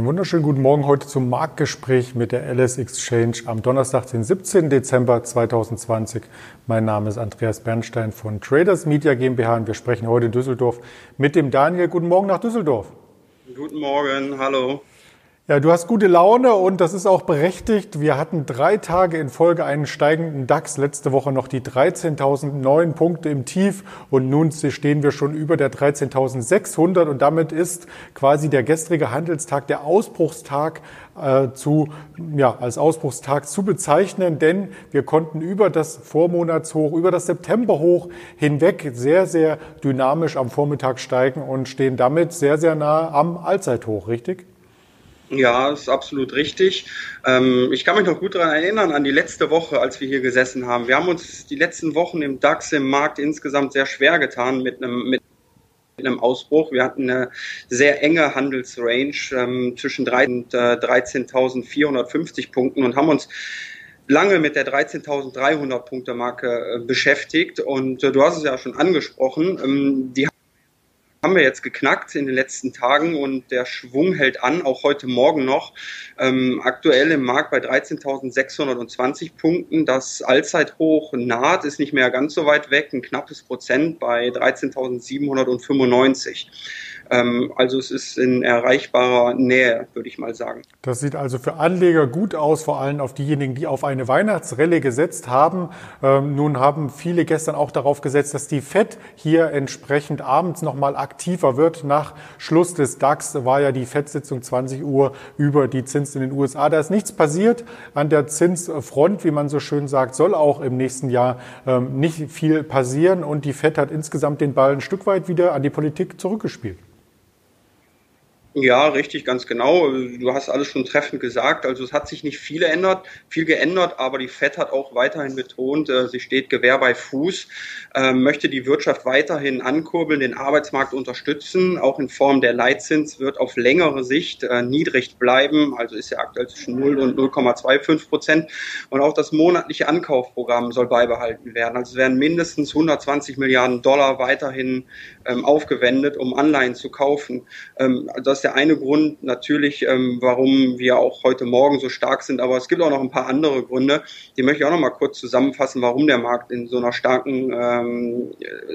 Einen wunderschönen guten Morgen heute zum Marktgespräch mit der LS Exchange am Donnerstag, den 17. Dezember 2020. Mein Name ist Andreas Bernstein von Traders Media GmbH und wir sprechen heute in Düsseldorf mit dem Daniel. Guten Morgen nach Düsseldorf. Guten Morgen, hallo. Ja, du hast gute Laune und das ist auch berechtigt. Wir hatten drei Tage in Folge einen steigenden DAX. Letzte Woche noch die 13.009 Punkte im Tief und nun stehen wir schon über der 13.600 und damit ist quasi der gestrige Handelstag der Ausbruchstag äh, zu, ja, als Ausbruchstag zu bezeichnen, denn wir konnten über das Vormonatshoch, über das Septemberhoch hinweg sehr, sehr dynamisch am Vormittag steigen und stehen damit sehr, sehr nah am Allzeithoch, richtig? Ja, ist absolut richtig. Ähm, ich kann mich noch gut daran erinnern, an die letzte Woche, als wir hier gesessen haben. Wir haben uns die letzten Wochen im DAX, im Markt insgesamt sehr schwer getan mit einem, mit einem Ausbruch. Wir hatten eine sehr enge Handelsrange ähm, zwischen 13.450 äh, Punkten und haben uns lange mit der 13.300 Punkte Marke äh, beschäftigt. Und äh, du hast es ja schon angesprochen. Ähm, die haben wir jetzt geknackt in den letzten Tagen und der Schwung hält an, auch heute Morgen noch. Ähm, aktuell im Markt bei 13.620 Punkten. Das Allzeithoch naht, ist nicht mehr ganz so weit weg, ein knappes Prozent bei 13.795. Ähm, also es ist in erreichbarer Nähe, würde ich mal sagen. Das sieht also für Anleger gut aus, vor allem auf diejenigen, die auf eine Weihnachtsrelle gesetzt haben. Ähm, nun haben viele gestern auch darauf gesetzt, dass die FED hier entsprechend abends nochmal aktiver wird. Nach Schluss des DAX war ja die FED-Sitzung 20 Uhr über die Zins in den USA. Da ist nichts passiert an der Zinsfront, wie man so schön sagt, soll auch im nächsten Jahr ähm, nicht viel passieren. Und die FED hat insgesamt den Ball ein Stück weit wieder an die Politik zurückgespielt. Ja, richtig, ganz genau. Du hast alles schon treffend gesagt. Also es hat sich nicht viel geändert, viel geändert, aber die FED hat auch weiterhin betont, äh, sie steht Gewehr bei Fuß, äh, möchte die Wirtschaft weiterhin ankurbeln, den Arbeitsmarkt unterstützen. Auch in Form der Leitzins wird auf längere Sicht äh, niedrig bleiben, also ist ja aktuell zwischen 0 und 0,25 Prozent. Und auch das monatliche Ankaufprogramm soll beibehalten werden. Also es werden mindestens 120 Milliarden Dollar weiterhin ähm, aufgewendet, um Anleihen zu kaufen. Ähm, das ist der eine Grund natürlich, ähm, warum wir auch heute Morgen so stark sind. Aber es gibt auch noch ein paar andere Gründe. Die möchte ich auch noch mal kurz zusammenfassen, warum der Markt in so einer starken ähm,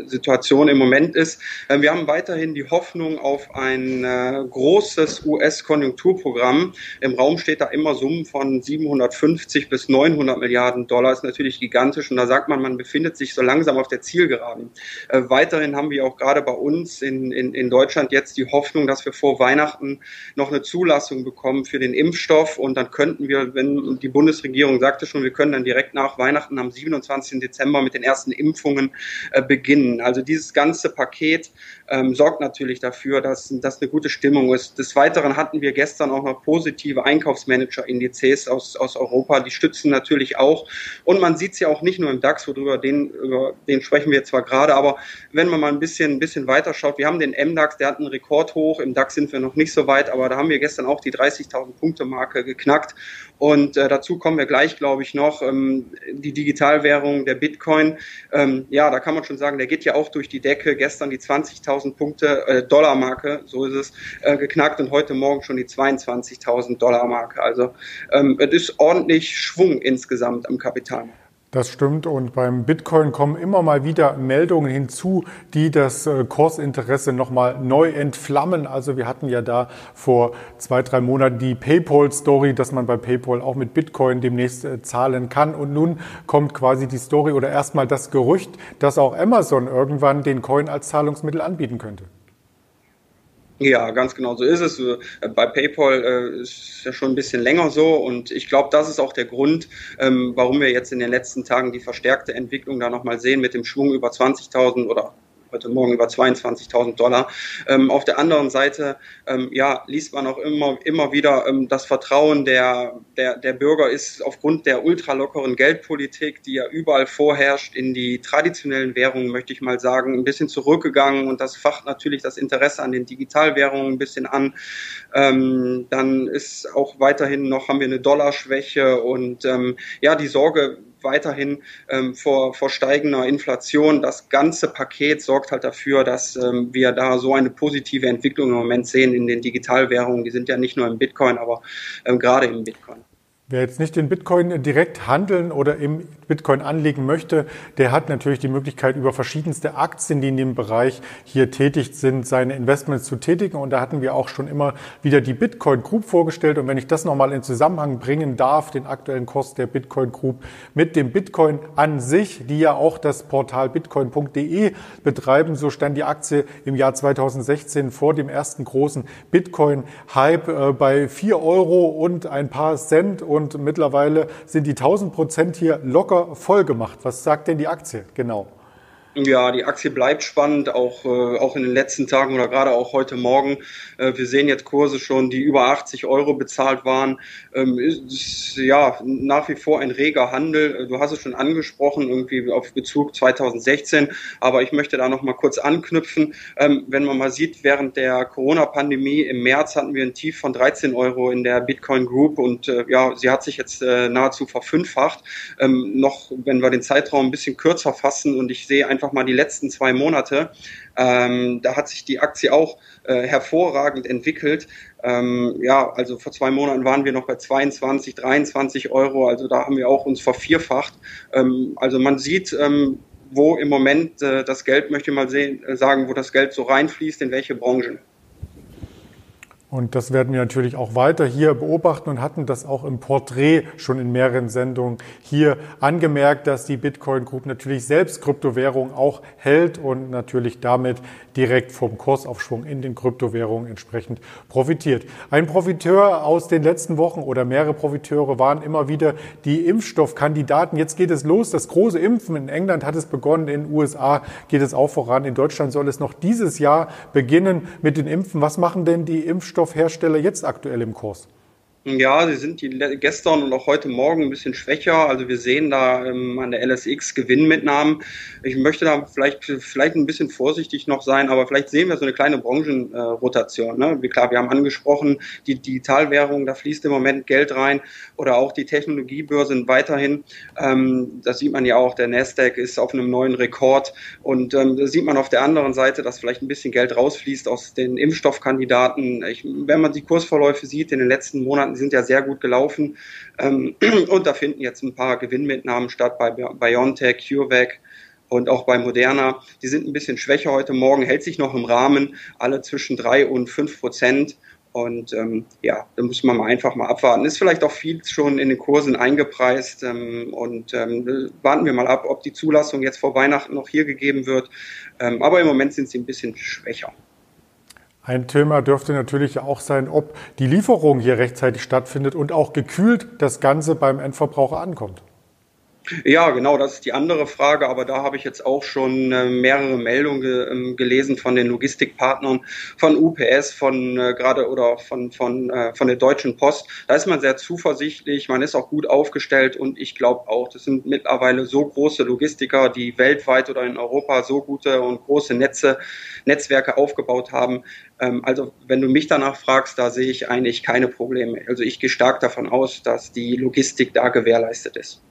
Situation im Moment ist. Ähm, wir haben weiterhin die Hoffnung auf ein äh, großes US-Konjunkturprogramm. Im Raum steht da immer Summen von 750 bis 900 Milliarden Dollar. Ist natürlich gigantisch. Und da sagt man, man befindet sich so langsam auf der Zielgeraden. Äh, weiterhin haben wir auch gerade bei uns in, in, in Deutschland jetzt die Hoffnung, dass wir vor Weihnachten Weihnachten noch eine Zulassung bekommen für den Impfstoff und dann könnten wir, wenn die Bundesregierung sagte schon, wir können dann direkt nach Weihnachten am 27. Dezember mit den ersten Impfungen äh, beginnen. Also dieses ganze Paket ähm, sorgt natürlich dafür, dass das eine gute Stimmung ist. Des Weiteren hatten wir gestern auch noch positive Einkaufsmanager-Indizes aus, aus Europa, die stützen natürlich auch. Und man sieht es ja auch nicht nur im DAX, worüber den, über den sprechen wir zwar gerade, aber wenn man mal ein bisschen, ein bisschen weiter schaut, wir haben den MDAX, der hat einen Rekordhoch, im DAX sind wir noch nicht so weit, aber da haben wir gestern auch die 30.000 Punkte Marke geknackt. Und äh, dazu kommen wir gleich, glaube ich, noch ähm, die Digitalwährung, der Bitcoin. Ähm, ja, da kann man schon sagen, der geht ja auch durch die Decke. Gestern die 20.000 Punkte äh, Dollar Marke, so ist es, äh, geknackt und heute Morgen schon die 22.000 Dollar Marke. Also ähm, es ist ordentlich Schwung insgesamt am Kapitalmarkt. Das stimmt und beim Bitcoin kommen immer mal wieder Meldungen hinzu, die das äh, Kursinteresse nochmal neu entflammen. Also wir hatten ja da vor zwei, drei Monaten die PayPal-Story, dass man bei PayPal auch mit Bitcoin demnächst äh, zahlen kann. Und nun kommt quasi die Story oder erstmal das Gerücht, dass auch Amazon irgendwann den Coin als Zahlungsmittel anbieten könnte. Ja, ganz genau so ist es. Äh, bei PayPal äh, ist ja schon ein bisschen länger so und ich glaube, das ist auch der Grund, ähm, warum wir jetzt in den letzten Tagen die verstärkte Entwicklung da nochmal sehen mit dem Schwung über 20.000 oder heute Morgen über 22.000 Dollar. Ähm, auf der anderen Seite, ähm, ja, liest man auch immer, immer wieder, ähm, das Vertrauen der, der, der Bürger ist aufgrund der ultralockeren Geldpolitik, die ja überall vorherrscht, in die traditionellen Währungen, möchte ich mal sagen, ein bisschen zurückgegangen und das facht natürlich das Interesse an den Digitalwährungen ein bisschen an. Ähm, dann ist auch weiterhin noch, haben wir eine Dollarschwäche und ähm, ja, die Sorge, weiterhin ähm, vor, vor steigender Inflation. Das ganze Paket sorgt halt dafür, dass ähm, wir da so eine positive Entwicklung im Moment sehen in den Digitalwährungen. Die sind ja nicht nur im Bitcoin, aber ähm, gerade im Bitcoin. Wer jetzt nicht den Bitcoin direkt handeln oder im Bitcoin anlegen möchte, der hat natürlich die Möglichkeit, über verschiedenste Aktien, die in dem Bereich hier tätig sind, seine Investments zu tätigen. Und da hatten wir auch schon immer wieder die Bitcoin Group vorgestellt. Und wenn ich das nochmal in Zusammenhang bringen darf, den aktuellen Kurs der Bitcoin Group mit dem Bitcoin an sich, die ja auch das Portal bitcoin.de betreiben, so stand die Aktie im Jahr 2016 vor dem ersten großen Bitcoin-Hype äh, bei vier Euro und ein paar Cent mittlerweile sind die 1000 Prozent hier locker voll gemacht. Was sagt denn die Aktie genau? Ja, die Aktie bleibt spannend, auch, äh, auch in den letzten Tagen oder gerade auch heute Morgen. Äh, wir sehen jetzt Kurse schon, die über 80 Euro bezahlt waren. Ähm, ist, ja, nach wie vor ein reger Handel. Äh, du hast es schon angesprochen, irgendwie auf Bezug 2016. Aber ich möchte da noch mal kurz anknüpfen. Ähm, wenn man mal sieht, während der Corona-Pandemie im März hatten wir ein Tief von 13 Euro in der Bitcoin Group und äh, ja, sie hat sich jetzt äh, nahezu verfünffacht. Ähm, noch, wenn wir den Zeitraum ein bisschen kürzer fassen und ich sehe einfach einfach mal die letzten zwei Monate. Ähm, da hat sich die Aktie auch äh, hervorragend entwickelt. Ähm, ja, also vor zwei Monaten waren wir noch bei 22, 23 Euro. Also da haben wir auch uns vervierfacht. Ähm, also man sieht, ähm, wo im Moment äh, das Geld, möchte ich mal sehen, äh, sagen, wo das Geld so reinfließt, in welche Branchen. Und das werden wir natürlich auch weiter hier beobachten und hatten das auch im Porträt schon in mehreren Sendungen hier angemerkt, dass die Bitcoin Group natürlich selbst Kryptowährung auch hält und natürlich damit direkt vom Kursaufschwung in den Kryptowährungen entsprechend profitiert. Ein Profiteur aus den letzten Wochen oder mehrere Profiteure waren immer wieder die Impfstoffkandidaten. Jetzt geht es los. Das große Impfen in England hat es begonnen. In den USA geht es auch voran. In Deutschland soll es noch dieses Jahr beginnen mit den Impfen. Was machen denn die Impfstoffe Impfstoffhersteller jetzt aktuell im Kurs? Ja, sie sind die gestern und auch heute Morgen ein bisschen schwächer. Also wir sehen da ähm, an der LSX Gewinnmitnahmen. Ich möchte da vielleicht, vielleicht ein bisschen vorsichtig noch sein, aber vielleicht sehen wir so eine kleine Branchenrotation. Äh, ne? Klar, wir haben angesprochen, die Digitalwährung, da fließt im Moment Geld rein oder auch die Technologiebörsen weiterhin. Ähm, das sieht man ja auch, der Nasdaq ist auf einem neuen Rekord und ähm, da sieht man auf der anderen Seite, dass vielleicht ein bisschen Geld rausfließt aus den Impfstoffkandidaten. Ich, wenn man die Kursverläufe sieht in den letzten Monaten, die sind ja sehr gut gelaufen. Ähm, und da finden jetzt ein paar Gewinnmitnahmen statt bei BioNTech, CureVac und auch bei Moderna. Die sind ein bisschen schwächer heute Morgen, hält sich noch im Rahmen, alle zwischen drei und fünf Prozent. Und ähm, ja, da muss man mal einfach mal abwarten. Ist vielleicht auch viel schon in den Kursen eingepreist. Ähm, und ähm, warten wir mal ab, ob die Zulassung jetzt vor Weihnachten noch hier gegeben wird. Ähm, aber im Moment sind sie ein bisschen schwächer. Ein Thema dürfte natürlich auch sein, ob die Lieferung hier rechtzeitig stattfindet und auch gekühlt das Ganze beim Endverbraucher ankommt. Ja, genau, das ist die andere Frage, aber da habe ich jetzt auch schon äh, mehrere Meldungen ge ähm, gelesen von den Logistikpartnern, von UPS, von äh, gerade oder von, von, äh, von der Deutschen Post. Da ist man sehr zuversichtlich, man ist auch gut aufgestellt und ich glaube auch, das sind mittlerweile so große Logistiker, die weltweit oder in Europa so gute und große Netze, Netzwerke aufgebaut haben. Ähm, also wenn du mich danach fragst, da sehe ich eigentlich keine Probleme. Also ich gehe stark davon aus, dass die Logistik da gewährleistet ist.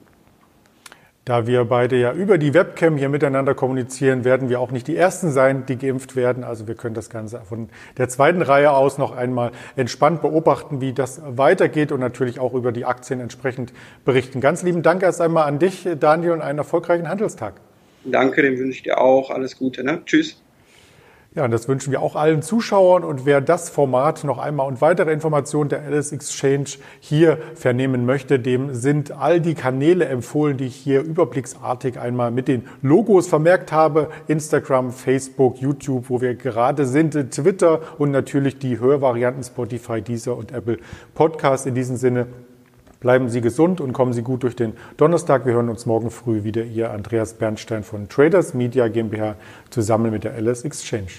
Da wir beide ja über die Webcam hier miteinander kommunizieren, werden wir auch nicht die Ersten sein, die geimpft werden. Also wir können das Ganze von der zweiten Reihe aus noch einmal entspannt beobachten, wie das weitergeht und natürlich auch über die Aktien entsprechend berichten. Ganz lieben Dank erst einmal an dich, Daniel, und einen erfolgreichen Handelstag. Danke, den wünsche ich dir auch. Alles Gute. Ne? Tschüss. Ja, und das wünschen wir auch allen Zuschauern. Und wer das Format noch einmal und weitere Informationen der Alice Exchange hier vernehmen möchte, dem sind all die Kanäle empfohlen, die ich hier überblicksartig einmal mit den Logos vermerkt habe. Instagram, Facebook, YouTube, wo wir gerade sind, Twitter und natürlich die Hörvarianten Spotify, Deezer und Apple Podcast. In diesem Sinne, Bleiben Sie gesund und kommen Sie gut durch den Donnerstag. Wir hören uns morgen früh wieder. Ihr Andreas Bernstein von Traders Media GmbH zusammen mit der LS Exchange.